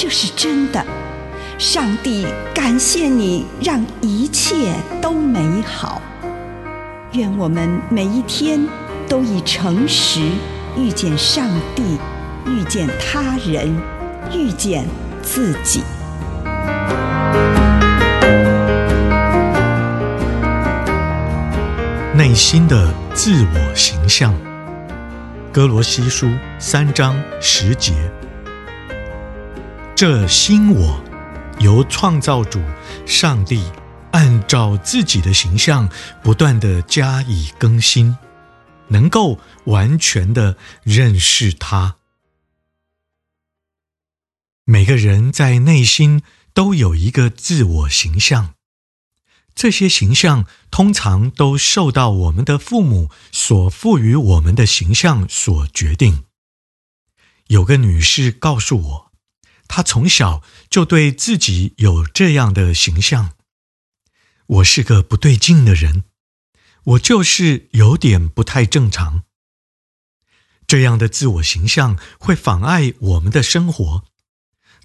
这是真的。上帝感谢你，让一切都美好。愿我们每一天都以诚实遇见上帝，遇见他人，遇见自己。内心的自我形象，哥罗西书三章十节。这新我由创造主上帝按照自己的形象不断地加以更新，能够完全地认识他。每个人在内心都有一个自我形象。这些形象通常都受到我们的父母所赋予我们的形象所决定。有个女士告诉我，他从小就对自己有这样的形象：我是个不对劲的人，我就是有点不太正常。这样的自我形象会妨碍我们的生活，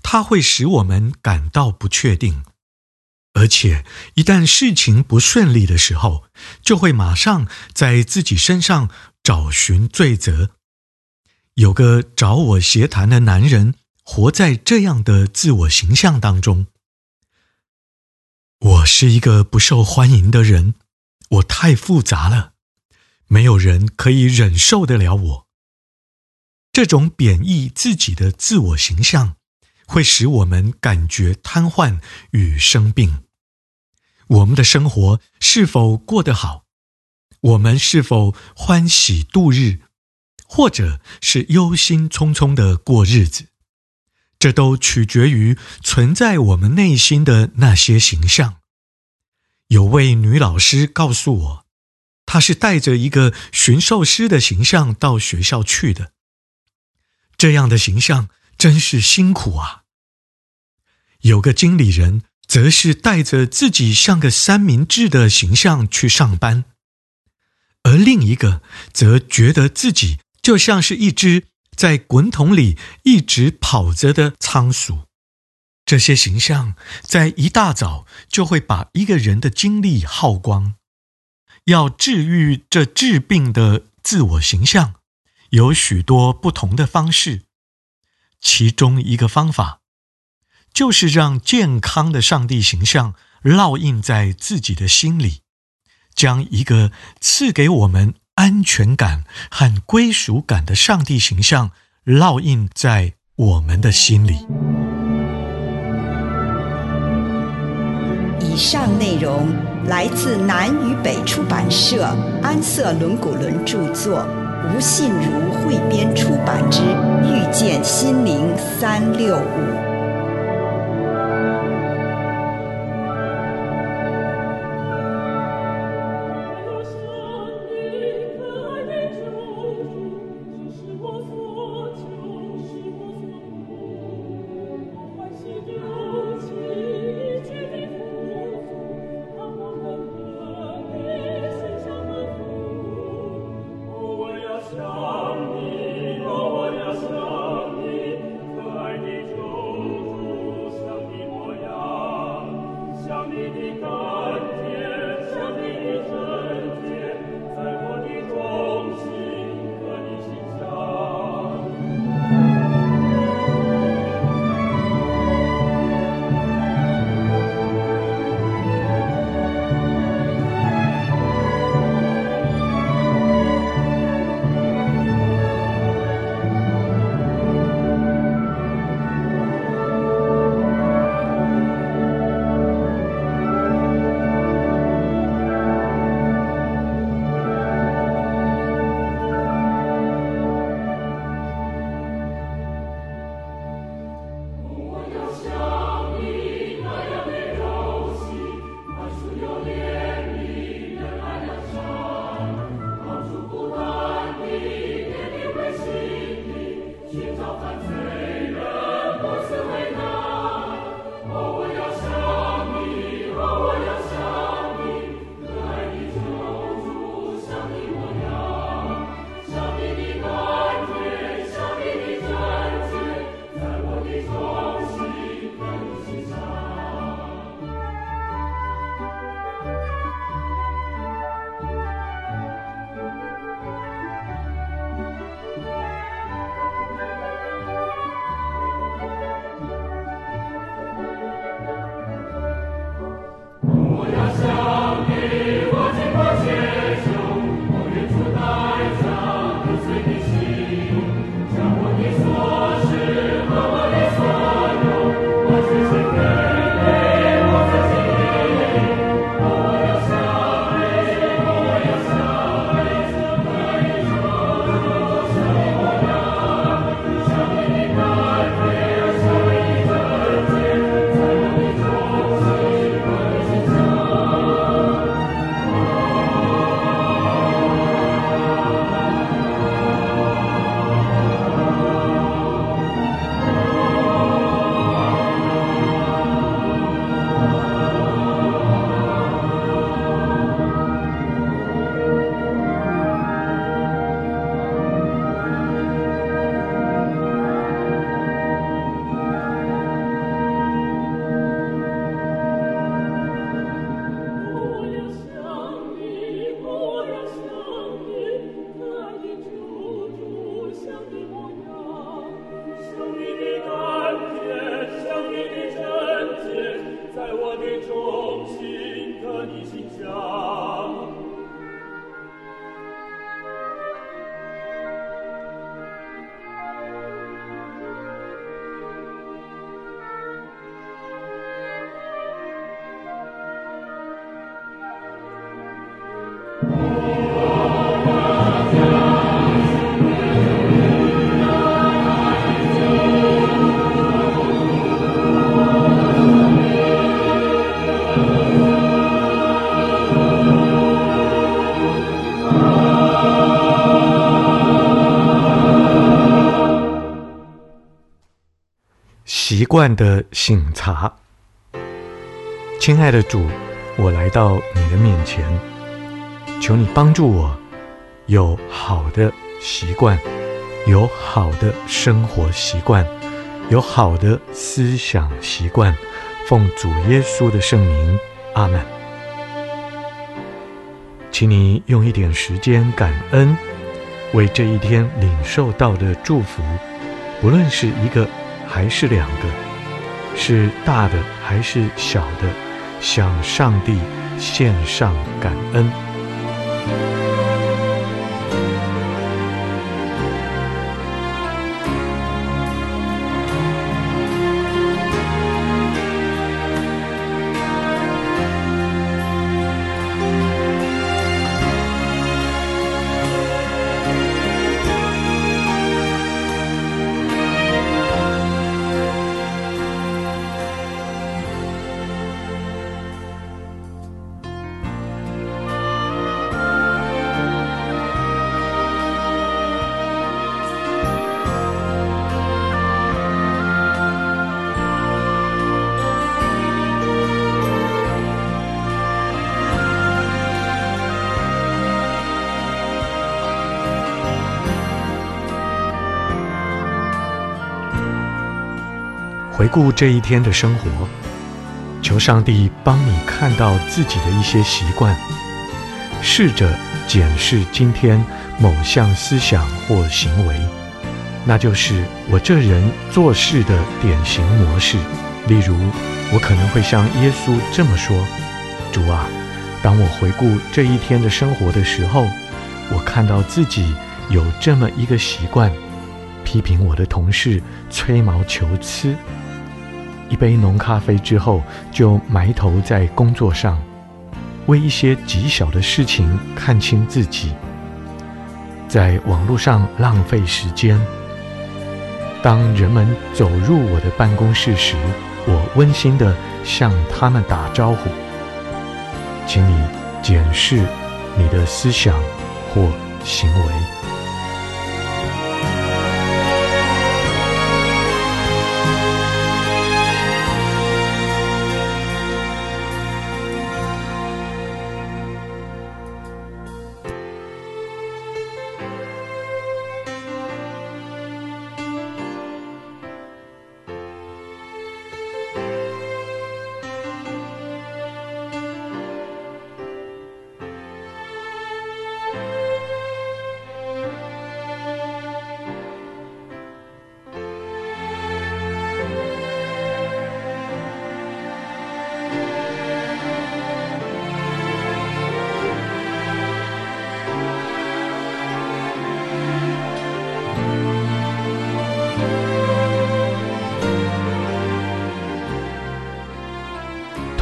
它会使我们感到不确定。而且，一旦事情不顺利的时候，就会马上在自己身上找寻罪责。有个找我协谈的男人，活在这样的自我形象当中。我是一个不受欢迎的人，我太复杂了，没有人可以忍受得了我。这种贬义自己的自我形象，会使我们感觉瘫痪与生病。我们的生活是否过得好？我们是否欢喜度日，或者是忧心忡忡的过日子？这都取决于存在我们内心的那些形象。有位女老师告诉我，她是带着一个驯兽师的形象到学校去的。这样的形象真是辛苦啊！有个经理人。则是带着自己像个三明治的形象去上班，而另一个则觉得自己就像是一只在滚筒里一直跑着的仓鼠。这些形象在一大早就会把一个人的精力耗光。要治愈这治病的自我形象，有许多不同的方式，其中一个方法。就是让健康的上帝形象烙印在自己的心里，将一个赐给我们安全感和归属感的上帝形象烙印在我们的心里。以上内容来自南与北出版社安瑟伦古伦著作，吴信如汇编出版之《遇见心灵三六五》。惯的醒茶。亲爱的主，我来到你的面前，求你帮助我有好的习惯，有好的生活习惯，有好的思想习惯。奉主耶稣的圣名，阿门。请你用一点时间感恩，为这一天领受到的祝福，不论是一个还是两个，是大的还是小的，向上帝献上感恩。回顾这一天的生活，求上帝帮你看到自己的一些习惯，试着检视今天某项思想或行为，那就是我这人做事的典型模式。例如，我可能会像耶稣这么说：“主啊，当我回顾这一天的生活的时候，我看到自己有这么一个习惯，批评我的同事吹毛求疵。”一杯浓咖啡之后，就埋头在工作上，为一些极小的事情看清自己，在网络上浪费时间。当人们走入我的办公室时，我温馨地向他们打招呼。请你检视你的思想或行为。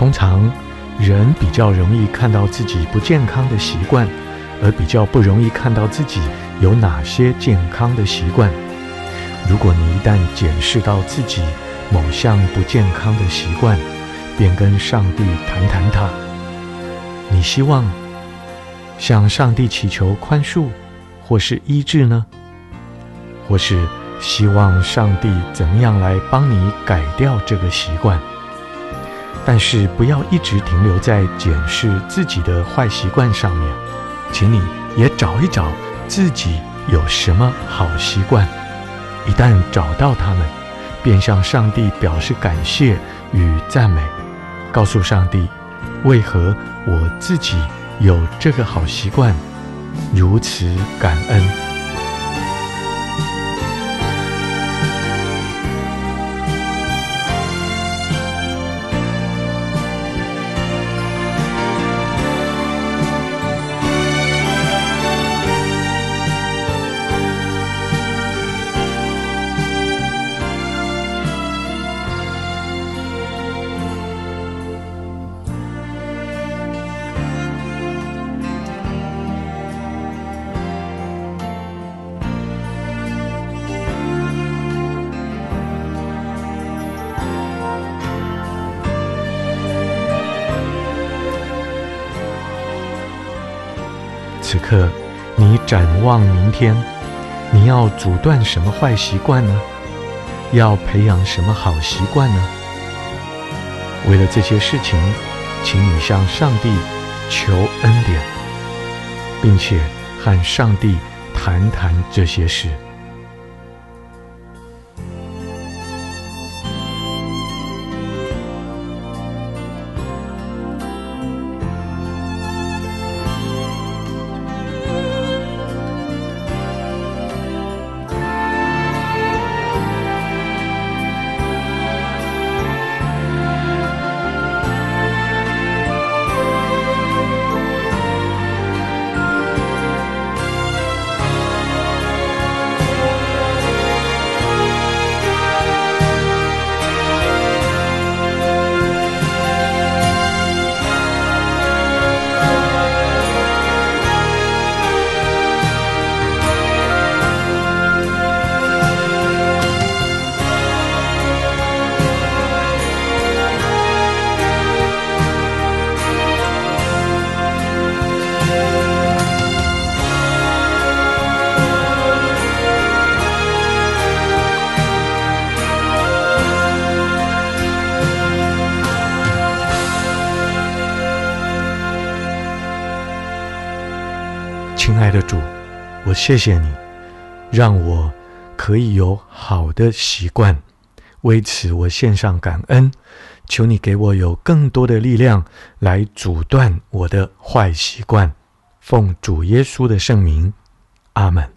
通常，人比较容易看到自己不健康的习惯，而比较不容易看到自己有哪些健康的习惯。如果你一旦检视到自己某项不健康的习惯，便跟上帝谈谈它。你希望向上帝祈求宽恕，或是医治呢？或是希望上帝怎样来帮你改掉这个习惯？但是不要一直停留在检视自己的坏习惯上面，请你也找一找自己有什么好习惯。一旦找到它们，便向上帝表示感谢与赞美，告诉上帝为何我自己有这个好习惯，如此感恩。此刻，你展望明天，你要阻断什么坏习惯呢？要培养什么好习惯呢？为了这些事情，请你向上帝求恩典，并且和上帝谈谈这些事。爱的主，我谢谢你，让我可以有好的习惯。为此，我献上感恩。求你给我有更多的力量来阻断我的坏习惯。奉主耶稣的圣名，阿门。